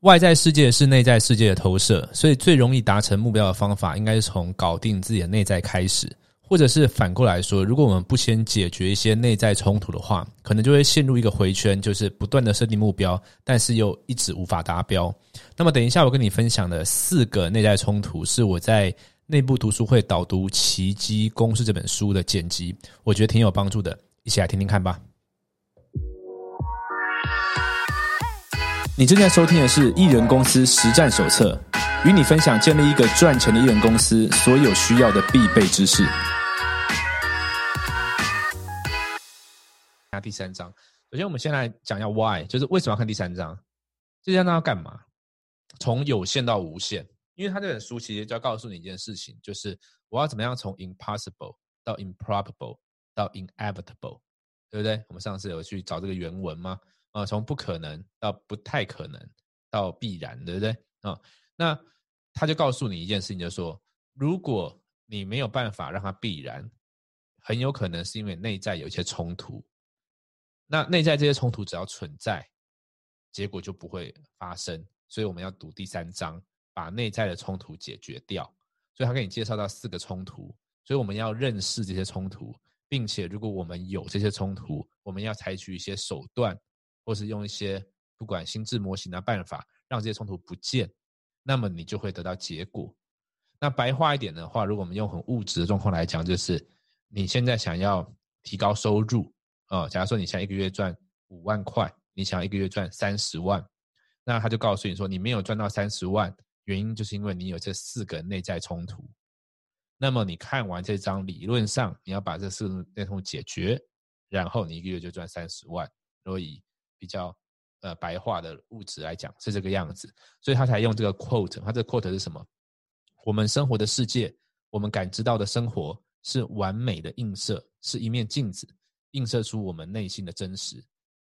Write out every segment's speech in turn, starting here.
外在世界是内在世界的投射，所以最容易达成目标的方法，应该是从搞定自己的内在开始。或者是反过来说，如果我们不先解决一些内在冲突的话，可能就会陷入一个回圈，就是不断的设定目标，但是又一直无法达标。那么，等一下我跟你分享的四个内在冲突，是我在内部读书会导读《奇迹公式》这本书的剪辑，我觉得挺有帮助的，一起来听听看吧。你正在收听的是《艺人公司实战手册》，与你分享建立一个赚钱的艺人公司所有需要的必备知识。第三章，首先我们先来讲一下 Why，就是为什么要看第三章？第三章要干嘛？从有限到无限，因为他这本书其实就要告诉你一件事情，就是我要怎么样从 impossible 到 improbable 到 inevitable，对不对？我们上次有去找这个原文吗？啊，从不可能到不太可能到必然，对不对？啊，那他就告诉你一件事情，就是说，如果你没有办法让它必然，很有可能是因为内在有一些冲突。那内在这些冲突只要存在，结果就不会发生。所以我们要读第三章，把内在的冲突解决掉。所以他给你介绍到四个冲突，所以我们要认识这些冲突，并且如果我们有这些冲突，我们要采取一些手段，或是用一些不管心智模型的办法，让这些冲突不见，那么你就会得到结果。那白话一点的话，如果我们用很物质的状况来讲，就是你现在想要提高收入。啊，假如说你想一个月赚五万块，你想一个月赚三十万，那他就告诉你说，你没有赚到三十万，原因就是因为你有这四个内在冲突。那么你看完这张，理论上你要把这四个内冲解决，然后你一个月就赚三十万。所以比较呃白话的物质来讲是这个样子，所以他才用这个 quote。他这个 quote 是什么？我们生活的世界，我们感知到的生活是完美的映射，是一面镜子。映射出我们内心的真实，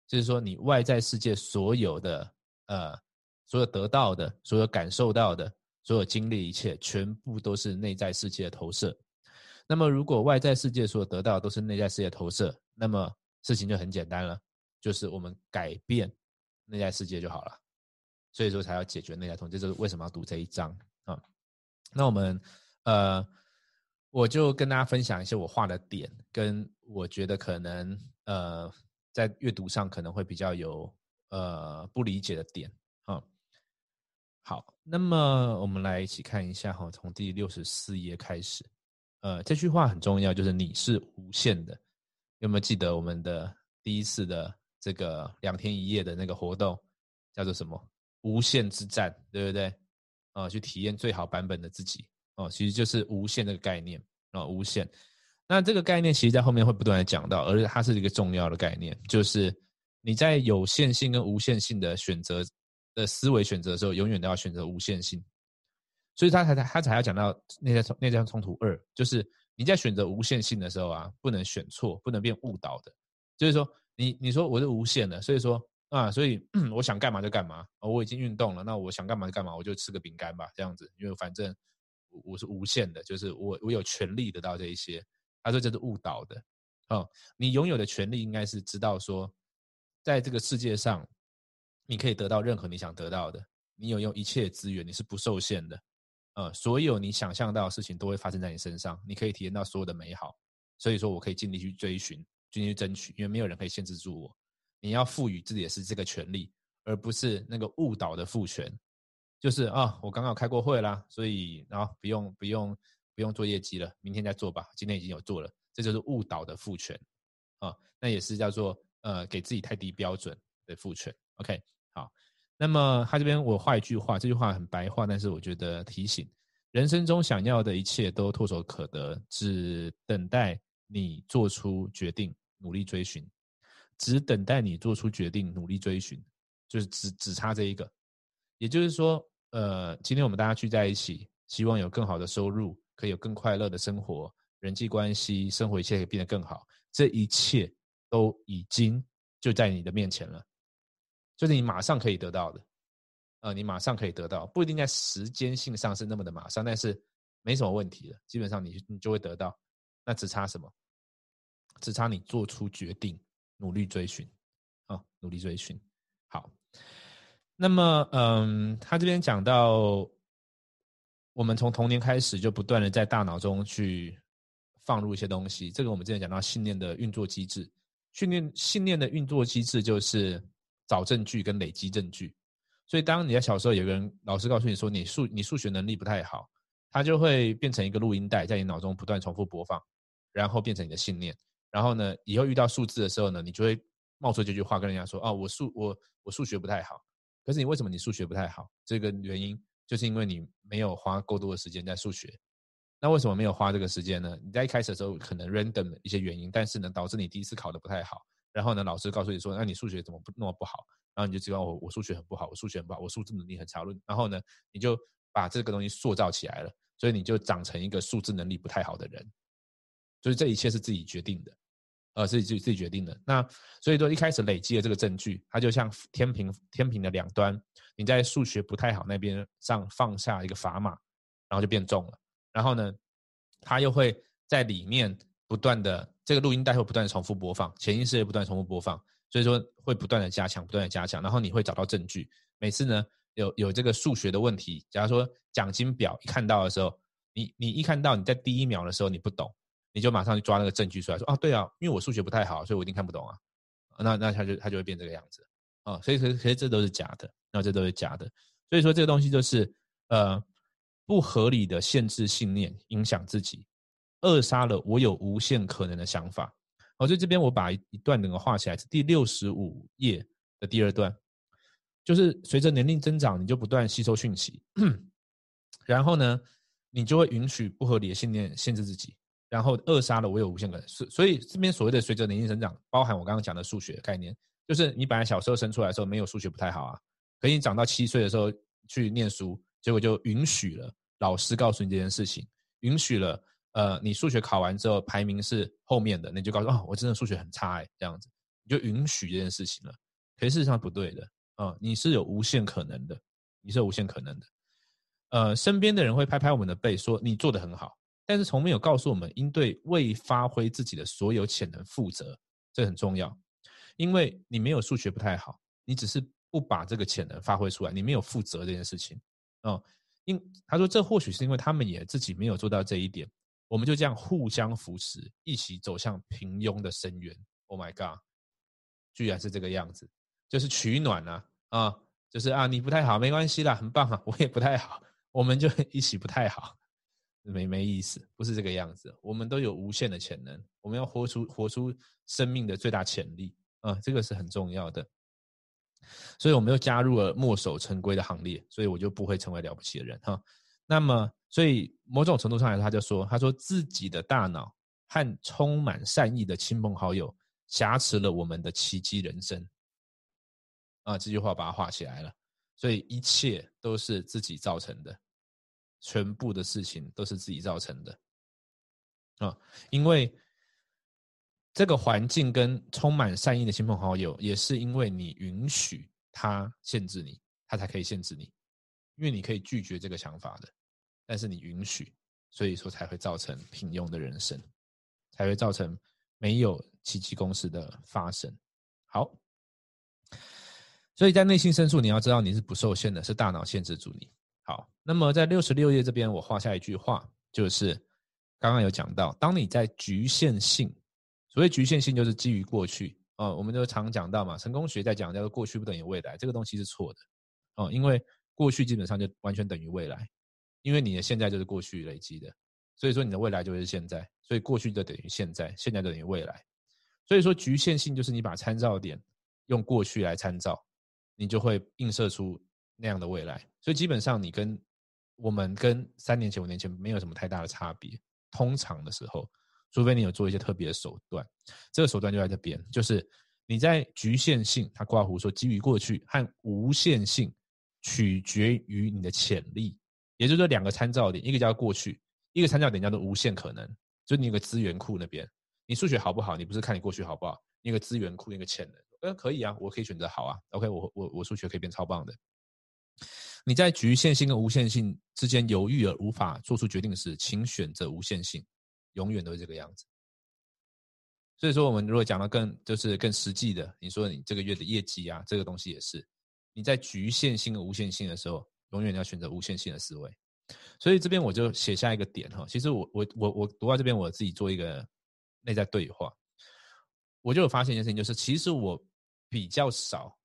就是说，你外在世界所有的呃，所有得到的，所有感受到的，所有经历一切，全部都是内在世界的投射。那么，如果外在世界所得到都是内在世界投射，那么事情就很简单了，就是我们改变内在世界就好了。所以说，才要解决内在冲突，这就是为什么要读这一章啊。那我们呃。我就跟大家分享一些我画的点，跟我觉得可能呃在阅读上可能会比较有呃不理解的点啊。好，那么我们来一起看一下哈，从第六十四页开始，呃，这句话很重要，就是你是无限的。有没有记得我们的第一次的这个两天一夜的那个活动叫做什么？无限之战，对不对？啊，去体验最好版本的自己。哦，其实就是无限这个概念啊，无限。那这个概念其实在后面会不断的讲到，而且它是一个重要的概念，就是你在有限性跟无限性的选择的思维选择的时候，永远都要选择无限性。所以他才他才要讲到内在冲内在冲突二，就是你在选择无限性的时候啊，不能选错，不能变误导的。就是说，你你说我是无限的，所以说啊，所以 我想干嘛就干嘛。我已经运动了，那我想干嘛就干嘛，我就吃个饼干吧，这样子，因为反正。我是无限的，就是我我有权利得到这一些。他说这是误导的，哦，你拥有的权利应该是知道说，在这个世界上，你可以得到任何你想得到的，你有用一切资源，你是不受限的，呃，所有你想象到的事情都会发生在你身上，你可以体验到所有的美好。所以说我可以尽力去追寻，尽力去争取，因为没有人可以限制住我。你要赋予自己的是这个权利，而不是那个误导的赋权。就是啊，我刚刚开过会啦，所以然后不用不用不用做业绩了，明天再做吧。今天已经有做了，这就是误导的赋权啊，那也是叫做呃给自己太低标准的赋权。OK，好，那么他这边我画一句话，这句话很白话，但是我觉得提醒：人生中想要的一切都唾手可得，只等待你做出决定，努力追寻，只等待你做出决定，努力追寻，就是只只差这一个。也就是说，呃，今天我们大家聚在一起，希望有更好的收入，可以有更快乐的生活，人际关系、生活一切可以变得更好。这一切都已经就在你的面前了，就是你马上可以得到的，呃，你马上可以得到，不一定在时间性上是那么的马上，但是没什么问题的，基本上你你就会得到。那只差什么？只差你做出决定，努力追寻，啊，努力追寻。好。那么，嗯，他这边讲到，我们从童年开始就不断的在大脑中去放入一些东西。这个我们之前讲到信念的运作机制，训练信念的运作机制就是找证据跟累积证据。所以，当你在小时候有个人老师告诉你说你数你数学能力不太好，他就会变成一个录音带，在你脑中不断重复播放，然后变成你的信念。然后呢，以后遇到数字的时候呢，你就会冒出这句话跟人家说：“哦，我数我我数学不太好。”可是你为什么你数学不太好？这个原因就是因为你没有花够多的时间在数学。那为什么没有花这个时间呢？你在一开始的时候可能 random 一些原因，但是呢导致你第一次考的不太好。然后呢老师告诉你说，那你数学怎么不那么不好？然后你就知道我我数学很不好，我数学很不好，我数字能力很差。然后呢你就把这个东西塑造起来了，所以你就长成一个数字能力不太好的人。所以这一切是自己决定的。呃，自己自己自己决定的。那所以说一开始累积的这个证据，它就像天平天平的两端，你在数学不太好那边上放下一个砝码，然后就变重了。然后呢，它又会在里面不断的这个录音带会不断的重复播放，潜意识也不断重复播放，所以说会不断的加强，不断的加强。然后你会找到证据。每次呢有有这个数学的问题，假如说奖金表一看到的时候，你你一看到你在第一秒的时候你不懂。你就马上去抓那个证据出来，说啊，对啊，因为我数学不太好，所以我一定看不懂啊。那那他就他就会变这个样子啊。所以所以所以这都是假的，那这都是假的。所以说这个东西就是呃不合理的限制信念，影响自己，扼杀了我有无限可能的想法。好，所以这边我把一段整个画起来，是第六十五页的第二段，就是随着年龄增长，你就不断吸收讯息，然后呢，你就会允许不合理的信念限制自己。然后扼杀了我有无限可能，所所以这边所谓的随着年龄增长，包含我刚刚讲的数学概念，就是你本来小时候生出来的时候没有数学不太好啊，可你长到七岁的时候去念书，结果就允许了老师告诉你这件事情，允许了呃你数学考完之后排名是后面的，你就告诉哦我真的数学很差哎这样子，你就允许这件事情了，可是事实上不对的啊，你是有无限可能的，你是有无限可能的，呃身边的人会拍拍我们的背说你做的很好。但是从没有告诉我们应对未发挥自己的所有潜能负责，这很重要。因为你没有数学不太好，你只是不把这个潜能发挥出来，你没有负责这件事情。哦，因他说这或许是因为他们也自己没有做到这一点，我们就这样互相扶持，一起走向平庸的深渊。Oh my god，居然是这个样子，就是取暖啊啊，就是啊你不太好，没关系啦，很棒啊，我也不太好，我们就 一起不太好。没没意思，不是这个样子。我们都有无限的潜能，我们要活出活出生命的最大潜力啊，这个是很重要的。所以我们又加入了墨守成规的行列，所以我就不会成为了不起的人哈。那么，所以某种程度上来，他就说，他说自己的大脑和充满善意的亲朋好友挟持了我们的奇迹人生啊。这句话把它画起来了，所以一切都是自己造成的。全部的事情都是自己造成的，啊，因为这个环境跟充满善意的亲朋好友，也是因为你允许他限制你，他才可以限制你，因为你可以拒绝这个想法的，但是你允许，所以说才会造成平庸的人生，才会造成没有奇迹公式的发生。好，所以在内心深处，你要知道你是不受限的，是大脑限制住你。好，那么在六十六页这边，我画下一句话，就是刚刚有讲到，当你在局限性，所谓局限性就是基于过去啊，我们就常讲到嘛，成功学在讲叫做过去不等于未来，这个东西是错的哦，因为过去基本上就完全等于未来，因为你的现在就是过去累积的，所以说你的未来就是现在，所以过去就等于现在，现在就等于未来，所以说局限性就是你把参照点用过去来参照，你就会映射出。那样的未来，所以基本上你跟我们跟三年前、五年前没有什么太大的差别。通常的时候，除非你有做一些特别的手段，这个手段就在这边，就是你在局限性，他挂胡说基于过去和无限性取决于你的潜力，也就是说两个参照点，一个叫过去，一个参照点叫做无限可能。就你有个资源库那边，你数学好不好？你不是看你过去好不好？你有个资源库，一个潜能，呃，可以啊，我可以选择好啊。OK，我我我数学可以变超棒的。你在局限性跟无限性之间犹豫而无法做出决定时，请选择无限性，永远都是这个样子。所以说，我们如果讲到更就是更实际的，你说你这个月的业绩啊，这个东西也是，你在局限性和无限性的时候，永远要选择无限性的思维。所以这边我就写下一个点哈。其实我我我我读到这边，我自己做一个内在对话，我就有发现一件事情，就是其实我比较少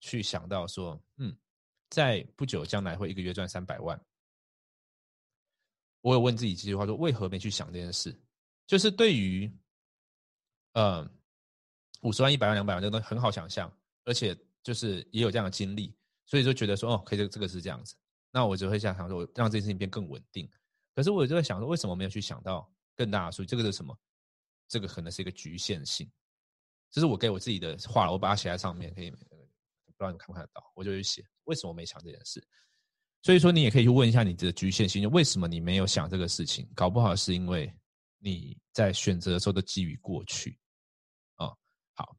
去想到说，嗯，在不久将来会一个月赚三百万。我有问自己几句话，说为何没去想这件事？就是对于，呃，五十万、一百万、两百万这个东西很好想象，而且就是也有这样的经历，所以就觉得说，哦，可以，这个这个是这样子。那我就会想想说，让这件事情变更稳定。可是我就在想说，为什么没有去想到更大的数据？这个是什么？这个可能是一个局限性。这是我给我自己的话，我把它写在上面，可以不知道你看不看得到？我就去写，为什么没想这件事？所以说，你也可以去问一下你的局限性，就为什么你没有想这个事情？搞不好是因为你在选择的时候都基于过去。啊，好，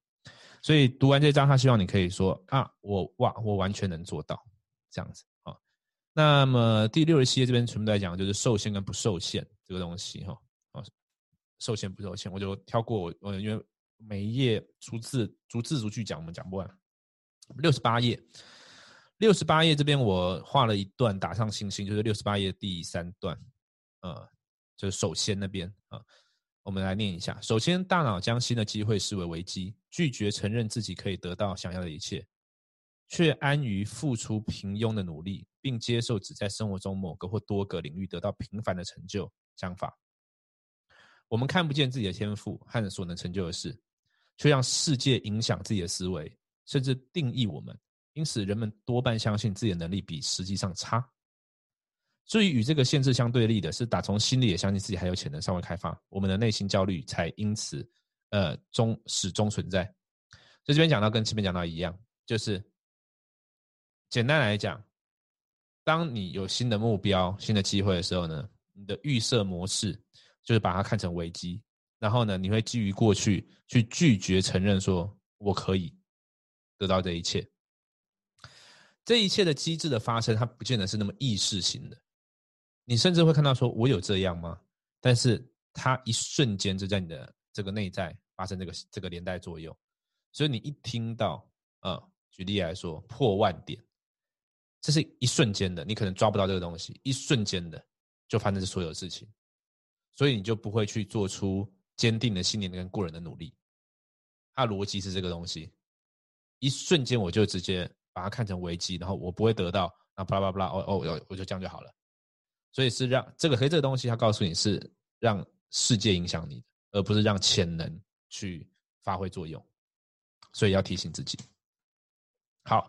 所以读完这章，他希望你可以说啊，我哇，我完全能做到这样子啊。那么第六十七页这边全部在讲就是受限跟不受限这个东西哈。啊，受限不受限，我就跳过，我因为每一页逐字逐字逐句讲，我们讲不完。六十八页。六十八页这边我画了一段打上星星，就是六十八页第三段，呃，就是首先那边啊，我们来念一下。首先，大脑将新的机会视为危机，拒绝承认自己可以得到想要的一切，却安于付出平庸的努力，并接受只在生活中某个或多个领域得到平凡的成就想法。我们看不见自己的天赋和所能成就的事，却让世界影响自己的思维，甚至定义我们。因此，人们多半相信自己的能力比实际上差。至于与这个限制相对立的是，打从心里也相信自己还有潜能尚未开发，我们的内心焦虑才因此，呃，终始终存在。所以这边讲到跟前面讲到一样，就是简单来讲，当你有新的目标、新的机会的时候呢，你的预设模式就是把它看成危机，然后呢，你会基于过去去拒绝承认说我可以得到这一切。这一切的机制的发生，它不见得是那么意识型的。你甚至会看到说：“我有这样吗？”但是它一瞬间就在你的这个内在发生这个这个连带作用。所以你一听到，呃，举例来说，破万点，这是一瞬间的，你可能抓不到这个东西，一瞬间的就发生这所有事情，所以你就不会去做出坚定的信念跟过人的努力。它逻辑是这个东西，一瞬间我就直接。把它看成危机，然后我不会得到，那巴拉巴拉，哦哦，我就这样就好了。所以是让这个，黑这个东西，它告诉你是让世界影响你的，而不是让潜能去发挥作用。所以要提醒自己。好，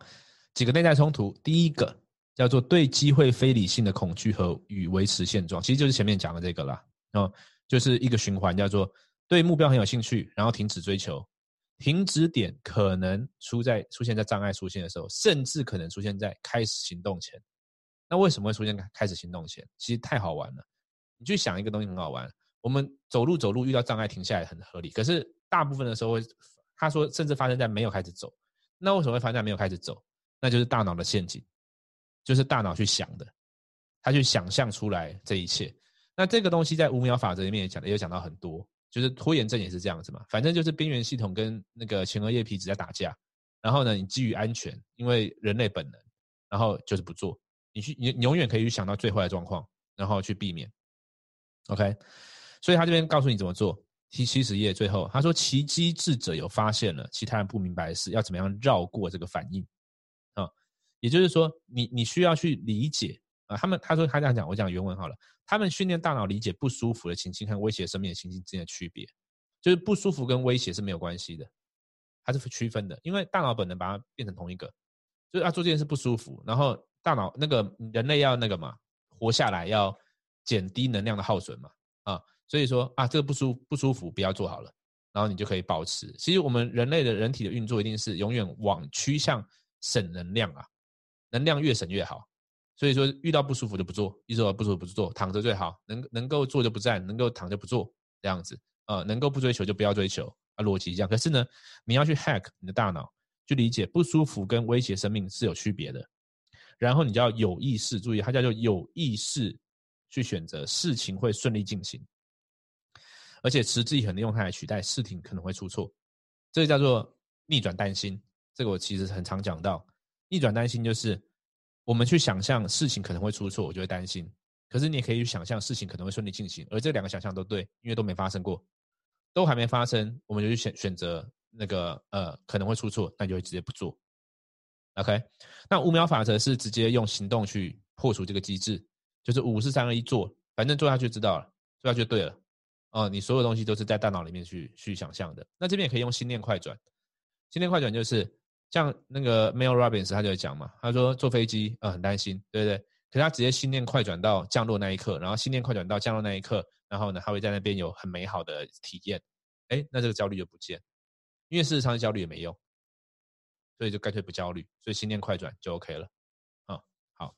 几个内在冲突，第一个叫做对机会非理性的恐惧和与维持现状，其实就是前面讲的这个啦。哦，就是一个循环，叫做对目标很有兴趣，然后停止追求。停止点可能出在出现在障碍出现的时候，甚至可能出现在开始行动前。那为什么会出现开始行动前？其实太好玩了。你去想一个东西很好玩。我们走路走路遇到障碍停下来很合理，可是大部分的时候会，他说甚至发生在没有开始走。那为什么会发生在没有开始走？那就是大脑的陷阱，就是大脑去想的，他去想象出来这一切。那这个东西在五秒法则里面也讲，也有讲到很多。就是拖延症也是这样子嘛，反正就是边缘系统跟那个前额叶皮质在打架，然后呢，你基于安全，因为人类本能，然后就是不做，你去你永远可以去想到最坏的状况，然后去避免。OK，所以他这边告诉你怎么做。第七十页最后他说，其机智者有发现了其他人不明白的事，要怎么样绕过这个反应啊？也就是说，你你需要去理解啊。他们他说他这样讲，我讲原文好了。他们训练大脑理解不舒服的情境和威胁生命的情境之间的区别，就是不舒服跟威胁是没有关系的，它是区分的。因为大脑本能把它变成同一个，就是要做这件事不舒服，然后大脑那个人类要那个嘛，活下来要减低能量的耗损嘛，啊，所以说啊，这个不舒不舒服不要做好了，然后你就可以保持。其实我们人类的人体的运作一定是永远往趋向省能量啊，能量越省越好。所以说，遇到不舒服就不做，一说不舒服不做，躺着最好，能能够做就不站，能够躺就不做，这样子，呃，能够不追求就不要追求，啊，逻辑一样。可是呢，你要去 hack 你的大脑，去理解不舒服跟威胁生命是有区别的，然后你就要有意识，注意，它叫做有意识去选择事情会顺利进行，而且持之以恒的用它来取代事情可能会出错，这个叫做逆转担心，这个我其实很常讲到。逆转担心就是我们去想象事情可能会出错，我就会担心。可是你也可以去想象事情可能会顺利进行，而这两个想象都对，因为都没发生过，都还没发生，我们就去选选择那个呃可能会出错，那就会直接不做。OK，那五秒法则是直接用行动去破除这个机制，就是五四三二一做，反正做下去就知道了，做下去就对了。哦，你所有东西都是在大脑里面去去想象的。那这边也可以用心念快转，心念快转就是像那个 Mel Robbins 他就讲嘛，他说坐飞机呃很担心，对不对？可是他直接心念快转到降落那一刻，然后心念快转到降落那一刻，然后呢，他会在那边有很美好的体验。哎，那这个焦虑就不见，因为事实上焦虑也没用，所以就干脆不焦虑，所以心念快转就 OK 了。啊，好，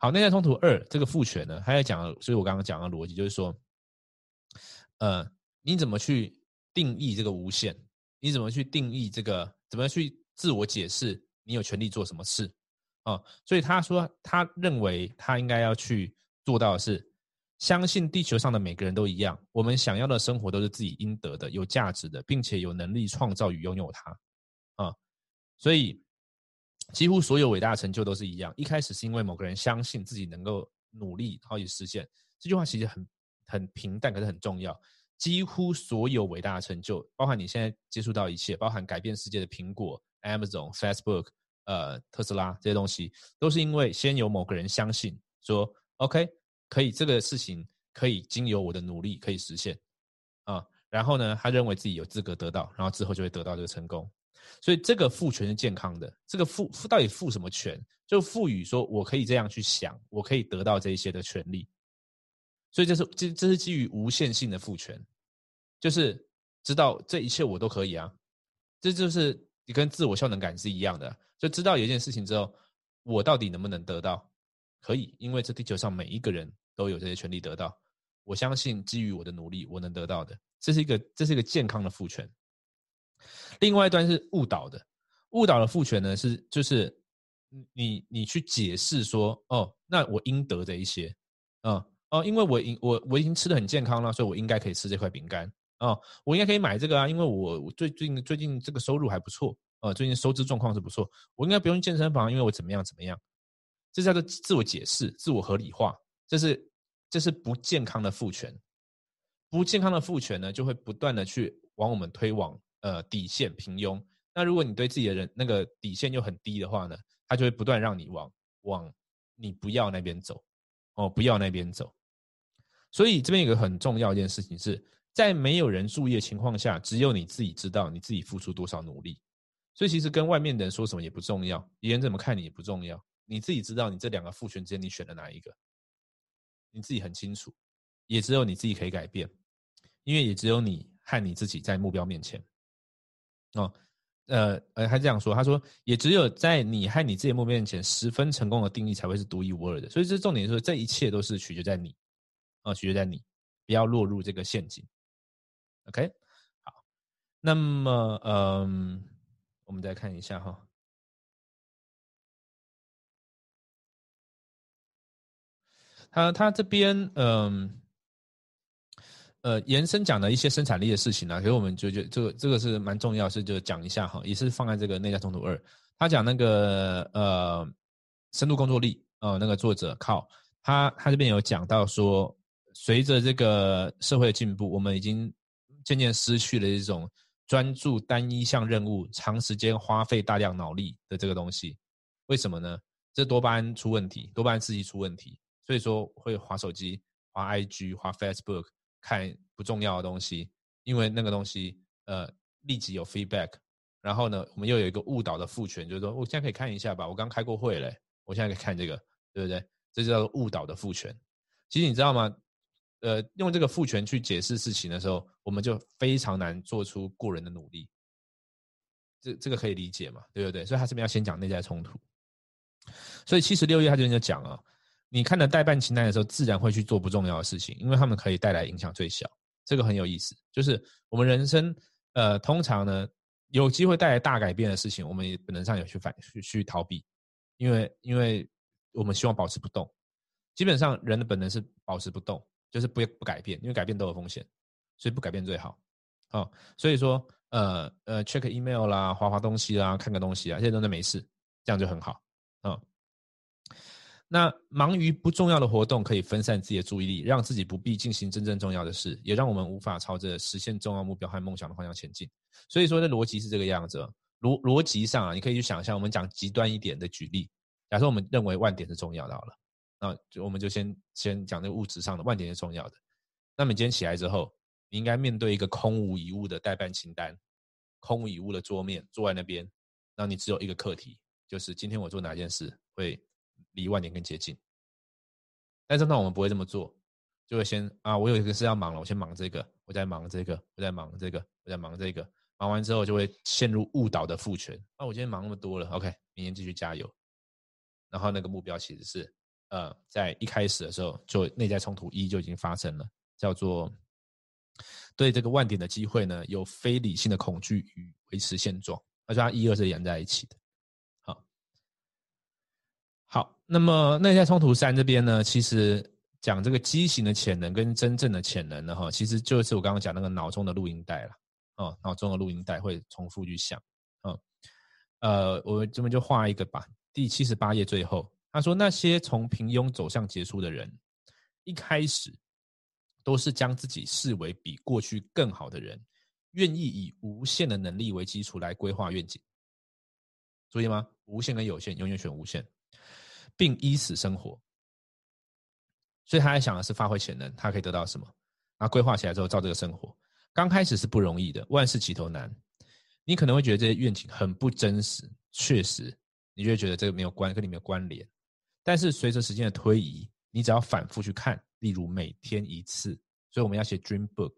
好，内在冲突二这个复权呢，他在讲，所以我刚刚讲的逻辑就是说，呃，你怎么去定义这个无限？你怎么去定义这个？怎么去自我解释？你有权利做什么事？啊，所以他说，他认为他应该要去做到的是，相信地球上的每个人都一样，我们想要的生活都是自己应得的、有价值的，并且有能力创造与拥有它。啊，所以几乎所有伟大的成就都是一样，一开始是因为某个人相信自己能够努力，然后去实现。这句话其实很很平淡，可是很重要。几乎所有伟大的成就，包含你现在接触到一切，包含改变世界的苹果、Amazon、Facebook。呃，特斯拉这些东西都是因为先有某个人相信说，OK，可以这个事情可以经由我的努力可以实现啊，然后呢，他认为自己有资格得到，然后之后就会得到这个成功。所以这个赋权是健康的，这个赋赋到底赋什么权？就赋予说我可以这样去想，我可以得到这一些的权利。所以这是这这是基于无限性的赋权，就是知道这一切我都可以啊，这就是你跟自我效能感是一样的。就知道有一件事情之后，我到底能不能得到？可以，因为这地球上每一个人都有这些权利得到。我相信基于我的努力，我能得到的。这是一个，这是一个健康的赋权。另外一端是误导的，误导的赋权呢是就是你你去解释说，哦，那我应得的一些，嗯哦，因为我已我我已经吃的很健康了，所以我应该可以吃这块饼干啊，我应该可以买这个啊，因为我最近最近这个收入还不错。呃，最近收支状况是不错，我应该不用健身房，因为我怎么样怎么样，这叫做自我解释、自我合理化，这是这是不健康的父权，不健康的父权呢，就会不断的去往我们推往呃底线平庸。那如果你对自己的人那个底线又很低的话呢，他就会不断让你往往你不要那边走，哦，不要那边走。所以这边有个很重要一件事情是在没有人注意的情况下，只有你自己知道你自己付出多少努力。所以其实跟外面的人说什么也不重要，别人怎么看你也不重要，你自己知道你这两个父权之间你选了哪一个，你自己很清楚，也只有你自己可以改变，因为也只有你和你自己在目标面前。哦，呃呃，他这样说，他说也只有在你和你自己目标面前十分成功的定义才会是独一无二的。所以这重点是这一切都是取决在你，啊，取决在你，不要落入这个陷阱。OK，好，那么嗯。我们再看一下哈，他他这边嗯呃延伸讲的一些生产力的事情呢，给我们就觉这个这个是蛮重要，是就讲一下哈，也是放在这个内在冲突二。他讲那个呃深度工作力呃那个作者靠他他这边有讲到说，随着这个社会的进步，我们已经渐渐失去了这种。专注单一项任务，长时间花费大量脑力的这个东西，为什么呢？这多巴胺出问题，多巴胺刺激出问题，所以说会划手机、划 IG、划 Facebook，看不重要的东西，因为那个东西呃立即有 feedback。然后呢，我们又有一个误导的父权，就是说我现在可以看一下吧，我刚开过会嘞，我现在可以看这个，对不对？这叫做误导的父权。其实你知道吗？呃，用这个父权去解释事情的时候，我们就非常难做出过人的努力。这这个可以理解嘛？对不对？所以他这边要先讲内在冲突。所以七十六页他这边就讲啊，你看的代办清单的时候，自然会去做不重要的事情，因为他们可以带来影响最小。这个很有意思，就是我们人生呃，通常呢有机会带来大改变的事情，我们也本能上有去反去去逃避，因为因为我们希望保持不动。基本上人的本能是保持不动。就是不不改变，因为改变都有风险，所以不改变最好。哦，所以说，呃呃，check email 啦，划划东西啦，看个东西啊，这些都没事，这样就很好。啊。那忙于不重要的活动，可以分散自己的注意力，让自己不必进行真正重要的事，也让我们无法朝着实现重要目标和梦想的方向前进。所以说，的逻辑是这个样子。逻逻辑上啊，你可以去想象，我们讲极端一点的举例，假设我们认为万点是重要的，好了，那就我们就先先讲那个物质上的万点是重要的。那么你今天起来之后，你应该面对一个空无一物的代办清单，空无一物的桌面，坐在那边，那你只有一个课题，就是今天我做哪件事会。离万点更接近，但是那我们不会这么做，就会先啊，我有一个事要忙了，我先忙这个，我在忙这个，我在忙这个，我在忙这个，忙完之后就会陷入误导的复权。啊，我今天忙那么多了，OK，明天继续加油。然后那个目标其实是，呃，在一开始的时候就内在冲突一就已经发生了，叫做对这个万点的机会呢，有非理性的恐惧与维持现状，而且它一二是连在一起的。好，好那么内在冲突三这边呢，其实讲这个畸形的潜能跟真正的潜能呢，哈，其实就是我刚刚讲那个脑中的录音带了，哦，脑中的录音带会重复去想，嗯，呃，我这边就画一个吧，第七十八页最后，他说那些从平庸走向杰出的人，一开始都是将自己视为比过去更好的人，愿意以无限的能力为基础来规划愿景，注意吗？无限跟有限，永远选无限。并依此生活，所以他在想的是发挥潜能，他可以得到什么？那规划起来之后，照这个生活。刚开始是不容易的，万事起头难。你可能会觉得这些愿景很不真实，确实，你就会觉得这个没有关，跟你没有关联。但是随着时间的推移，你只要反复去看，例如每天一次，所以我们要写 dream book，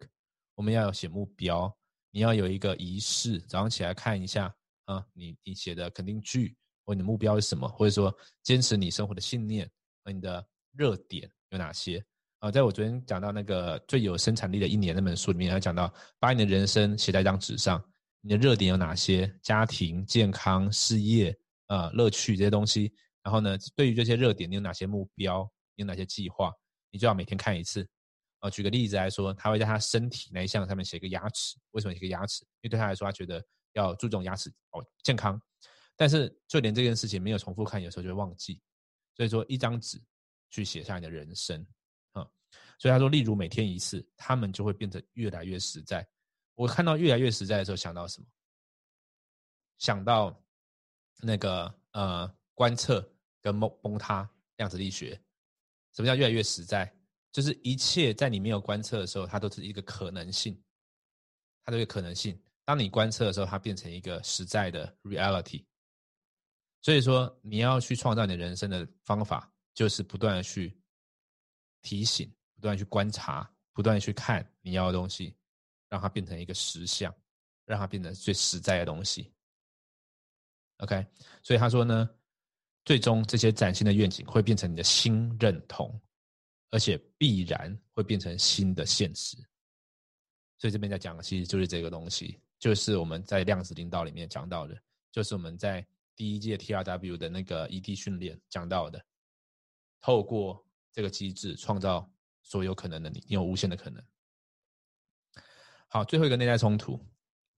我们要写目标，你要有一个仪式，早上起来看一下啊，你你写的肯定句。或你的目标是什么？或者说坚持你生活的信念和你的热点有哪些？啊，在我昨天讲到那个最有生产力的一年那本书里面，还讲到把你的人生写在一张纸上，你的热点有哪些？家庭、健康、事业、啊乐趣这些东西。然后呢，对于这些热点，你有哪些目标？有哪些计划？你就要每天看一次。啊，举个例子来说，他会在他身体那一项上面写一个牙齿。为什么写个牙齿？因为对他来说，他觉得要注重牙齿哦健康。但是就连这件事情没有重复看，有时候就会忘记。所以说，一张纸去写下你的人生啊。所以他说，例如每天一次，他们就会变得越来越实在。我看到越来越实在的时候，想到什么？想到那个呃，观测跟崩崩塌量子力学。什么叫越来越实在？就是一切在你没有观测的时候，它都是一个可能性。它都有可能性。当你观测的时候，它变成一个实在的 reality。所以说，你要去创造你人生的方法，就是不断的去提醒，不断去观察，不断去看你要的东西，让它变成一个实相，让它变成最实在的东西。OK，所以他说呢，最终这些崭新的愿景会变成你的新认同，而且必然会变成新的现实。所以这边在讲的其实就是这个东西，就是我们在量子领导里面讲到的，就是我们在。第一届 TRW 的那个 ED 训练讲到的，透过这个机制创造所有可能的你，你有无限的可能。好，最后一个内在冲突，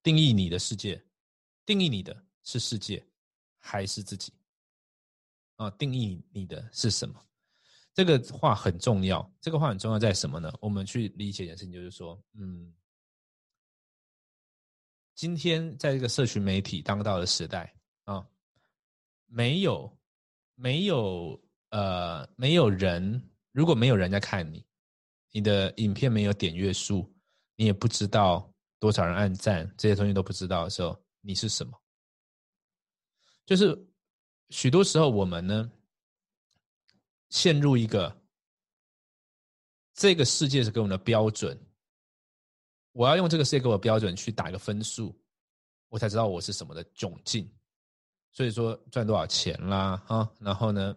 定义你的世界，定义你的是世界还是自己？啊，定义你的是什么？这个话很重要。这个话很重要在什么呢？我们去理解一件事情，就是说，嗯，今天在这个社群媒体当道的时代啊。没有，没有，呃，没有人。如果没有人在看你，你的影片没有点阅数，你也不知道多少人按赞，这些东西都不知道的时候，你是什么？就是许多时候我们呢，陷入一个这个世界是给我们的标准，我要用这个世界给我的标准去打一个分数，我才知道我是什么的窘境。所以说赚多少钱啦，哈，然后呢，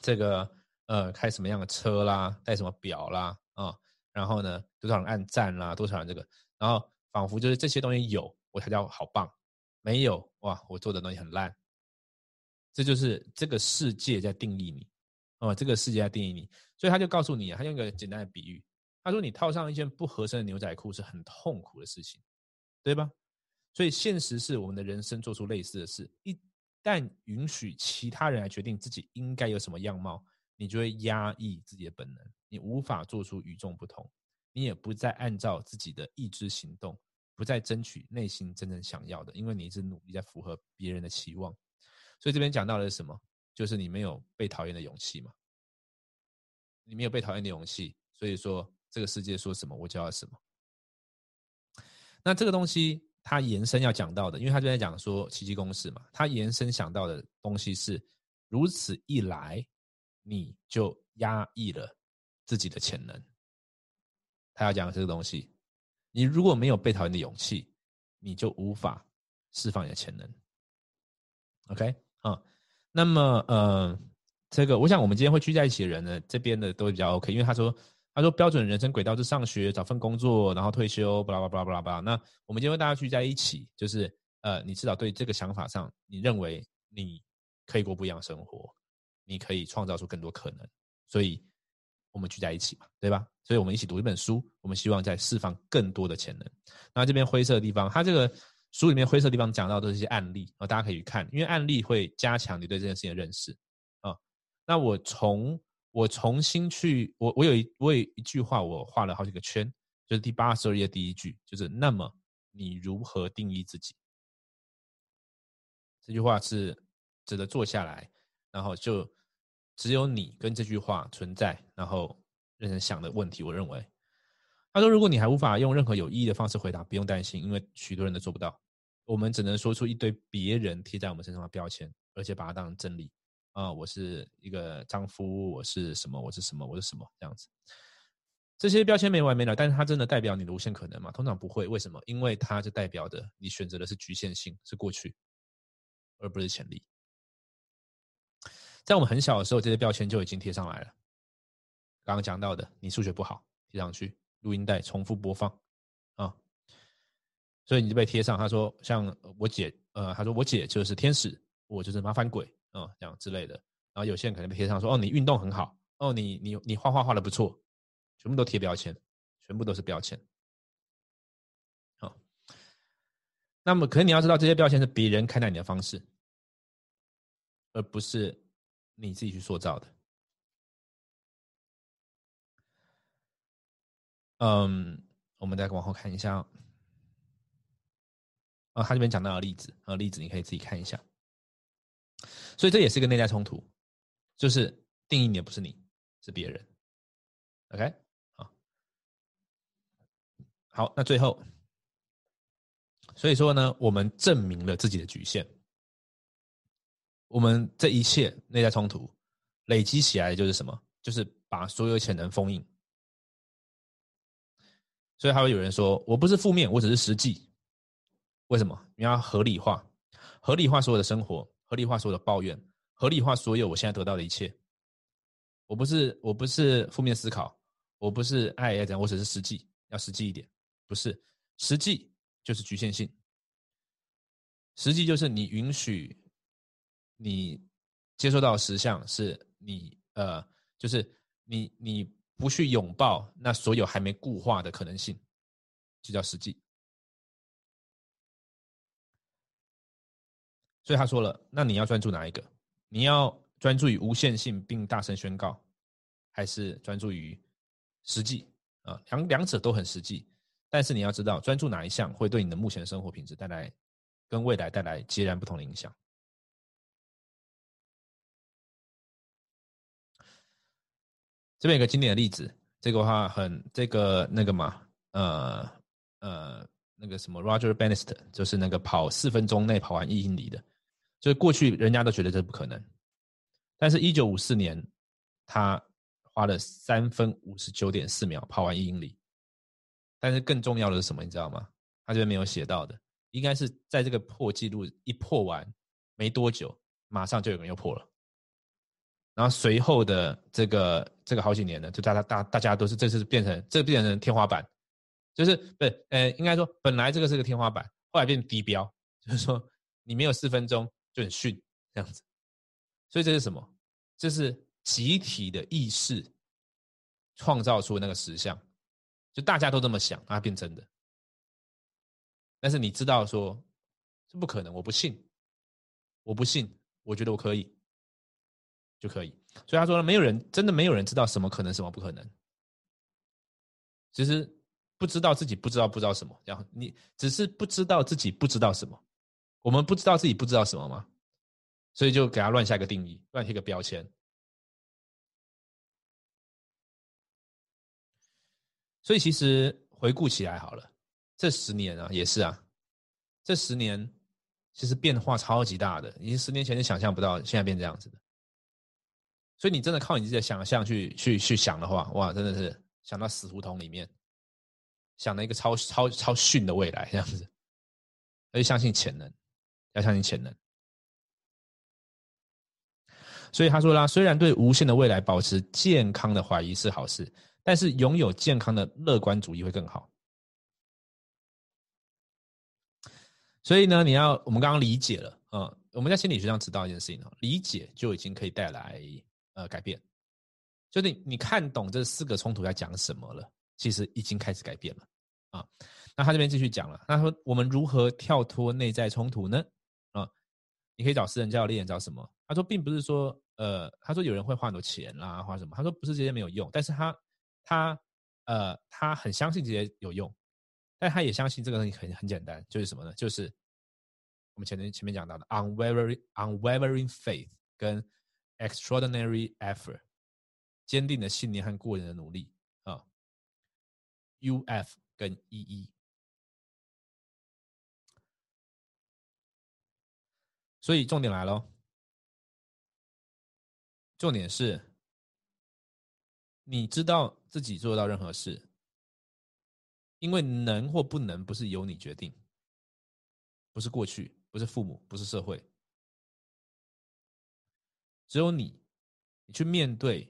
这个呃开什么样的车啦，戴什么表啦，啊，然后呢多少人按赞啦，多少人这个，然后仿佛就是这些东西有我才叫好棒，没有哇我做的东西很烂，这就是这个世界在定义你，哦，这个世界在定义你，所以他就告诉你，他用一个简单的比喻，他说你套上一件不合身的牛仔裤是很痛苦的事情，对吧？所以现实是我们的人生做出类似的事，一旦允许其他人来决定自己应该有什么样貌，你就会压抑自己的本能，你无法做出与众不同，你也不再按照自己的意志行动，不再争取内心真正想要的，因为你一直努力在符合别人的期望。所以这边讲到的是什么？就是你没有被讨厌的勇气嘛？你没有被讨厌的勇气，所以说这个世界说什么我就要什么。那这个东西它延伸要讲到的，因为他就在讲说奇迹公式嘛，他延伸想到的东西是如此一来，你就压抑了自己的潜能。他要讲的这个东西，你如果没有被讨厌的勇气，你就无法释放你的潜能。OK 啊，那么呃，这个我想我们今天会聚在一起的人呢，这边的都会比较 OK，因为他说。他说：“标准人生轨道是上学、找份工作，然后退休，巴拉巴拉巴拉巴拉。那我们今天大家聚在一起，就是呃，你至少对这个想法上，你认为你可以过不一样的生活，你可以创造出更多可能，所以我们聚在一起嘛，对吧？所以我们一起读一本书，我们希望在释放更多的潜能。那这边灰色的地方，它这个书里面灰色地方讲到的这些案例啊，大家可以去看，因为案例会加强你对这件事情的认识啊。那我从。我重新去，我我有一我有一句话，我画了好几个圈，就是第八十二页第一句，就是那么你如何定义自己？这句话是值得坐下来，然后就只有你跟这句话存在，然后认真想的问题。我认为，他说，如果你还无法用任何有意义的方式回答，不用担心，因为许多人都做不到。我们只能说出一堆别人贴在我们身上的标签，而且把它当成真理。啊，我是一个丈夫，我是什么？我是什么？我是什么？这样子，这些标签没完没了，但是它真的代表你的无限可能吗？通常不会。为什么？因为它就代表的你选择的是局限性，是过去，而不是潜力。在我们很小的时候，这些标签就已经贴上来了。刚刚讲到的，你数学不好，贴上去，录音带重复播放啊，所以你就被贴上。他说，像我姐，呃，他说我姐就是天使，我就是麻烦鬼。嗯，这样之类的，然后有些人可能被贴上说：“哦，你运动很好，哦，你你你画画画的不错。”全部都贴标签，全部都是标签。好，那么可能你要知道，这些标签是别人看待你的方式，而不是你自己去塑造的。嗯，我们再往后看一下。啊，他这边讲到的例子，啊，例子你可以自己看一下。所以这也是一个内在冲突，就是定义你的不是你，是别人。OK，好，好，那最后，所以说呢，我们证明了自己的局限。我们这一切内在冲突累积起来就是什么？就是把所有潜能封印。所以还会有人说，我不是负面，我只是实际。为什么？你要合理化，合理化所有的生活。合理化所有的抱怨，合理化所有我现在得到的一切。我不是我不是负面思考，我不是爱爱讲，我只是实际，要实际一点。不是实际就是局限性，实际就是你允许你接受到实相，是你呃，就是你你不去拥抱那所有还没固化的可能性，就叫实际。所以他说了，那你要专注哪一个？你要专注于无限性并大声宣告，还是专注于实际？啊，两两者都很实际，但是你要知道，专注哪一项会对你的目前生活品质带来跟未来带来截然不同的影响。这边有个经典的例子，这个话很这个那个嘛，呃呃，那个什么 Roger Bannister，就是那个跑四分钟内跑完一英里的。就是过去人家都觉得这不可能，但是一九五四年，他花了三分五十九点四秒跑完一英里。但是更重要的是什么？你知道吗？他这边没有写到的，应该是在这个破纪录一破完没多久，马上就有人又破了。然后随后的这个这个好几年呢，就大家大大家都是这次变成这变成天花板，就是不呃应该说本来这个是个天花板，后来变低标，就是说你没有四分钟。就很逊这样子，所以这是什么？这是集体的意识创造出那个实像，就大家都这么想，它变真的。但是你知道说，这不可能，我不信。我不信，我觉得我可以，就可以。所以他说呢，没有人真的没有人知道什么可能，什么不可能。其实不知道自己不知道不知道什么，然后你只是不知道自己不知道什么。我们不知道自己不知道什么吗？所以就给他乱下一个定义，乱贴个标签。所以其实回顾起来好了，这十年啊也是啊，这十年其实变化超级大的，你十年前就想象不到现在变这样子的。所以你真的靠你自己的想象去去去想的话，哇，真的是想到死胡同里面，想了一个超超超逊的未来这样子，而且相信潜能，要相信潜能。所以他说啦，虽然对无限的未来保持健康的怀疑是好事，但是拥有健康的乐观主义会更好。所以呢，你要我们刚刚理解了，嗯，我们在心理学上知道一件事情哦，理解就已经可以带来呃改变。就你你看懂这四个冲突在讲什么了，其实已经开始改变了啊。那他这边继续讲了，他说我们如何跳脱内在冲突呢？啊，你可以找私人教练，找什么？他说，并不是说，呃，他说有人会花很多钱啦，花什么？他说不是这些没有用，但是他，他，呃，他很相信这些有用，但他也相信这个东西很很简单，就是什么呢？就是我们前面前面讲到的 unwavering unwavering faith 跟 extraordinary effort，坚定的信念和过人的努力啊，U F 跟 E E，所以重点来喽。重点是，你知道自己做到任何事，因为能或不能不是由你决定，不是过去，不是父母，不是社会，只有你，你去面对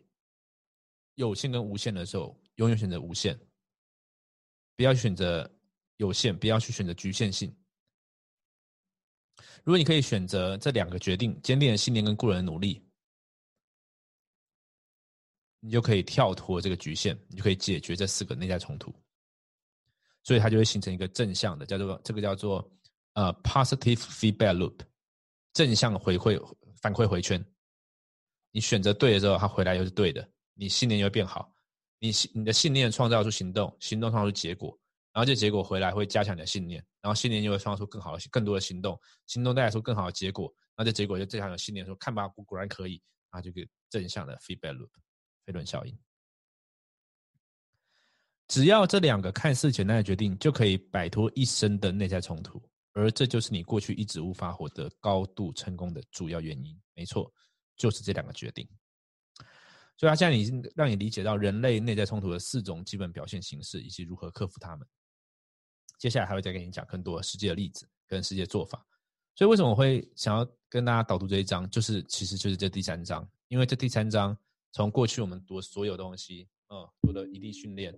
有限跟无限的时候，永远选择无限，不要选择有限，不要去选择局限性。如果你可以选择这两个决定，坚定的信念跟固人的努力。你就可以跳脱这个局限，你就可以解决这四个内在冲突，所以它就会形成一个正向的，叫做这个叫做呃 positive feedback loop，正向回馈反馈回圈。你选择对的时候，它回来又是对的，你信念又会变好，你信你的信念创造出行动，行动创造出结果，然后这结果回来会加强你的信念，然后信念又会创造出更好的更多的行动，行动带来出更好的结果，那这结果就加强了信念，说看吧，果果然可以，啊，这个正向的 feedback loop。飞轮效应，只要这两个看似简单的决定，就可以摆脱一生的内在冲突，而这就是你过去一直无法获得高度成功的主要原因。没错，就是这两个决定。所以，他现在已经让你理解到人类内在冲突的四种基本表现形式，以及如何克服它们。接下来还会再跟你讲更多实际的例子跟实际的做法。所以，为什么我会想要跟大家导读这一章？就是其实就是这第三章，因为这第三章。从过去我们读所有东西，嗯，读的一地训练、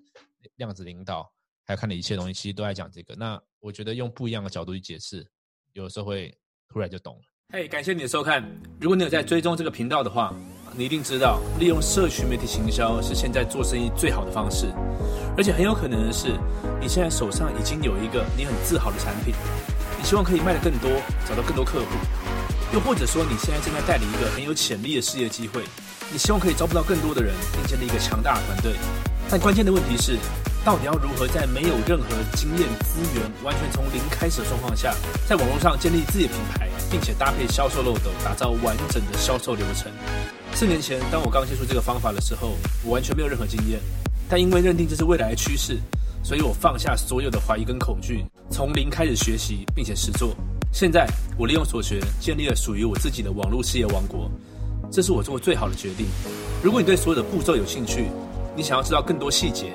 量子领导，还有看的一切东西，其实都在讲这个。那我觉得用不一样的角度去解释，有的时候会突然就懂了。嘿，感谢你的收看。如果你有在追踪这个频道的话，你一定知道，利用社群媒体行销是现在做生意最好的方式。而且很有可能的是，你现在手上已经有一个你很自豪的产品，你希望可以卖得更多，找到更多客户。又或者说，你现在正在代理一个很有潜力的事业机会。你希望可以招不到更多的人，并建立一个强大的团队，但关键的问题是，到底要如何在没有任何经验、资源、完全从零开始的状况下，在网络上建立自己的品牌，并且搭配销售漏斗，打造完整的销售流程？四年前，当我刚接触这个方法的时候，我完全没有任何经验，但因为认定这是未来的趋势，所以我放下所有的怀疑跟恐惧，从零开始学习，并且实做。现在，我利用所学，建立了属于我自己的网络事业王国。这是我做过最好的决定。如果你对所有的步骤有兴趣，你想要知道更多细节，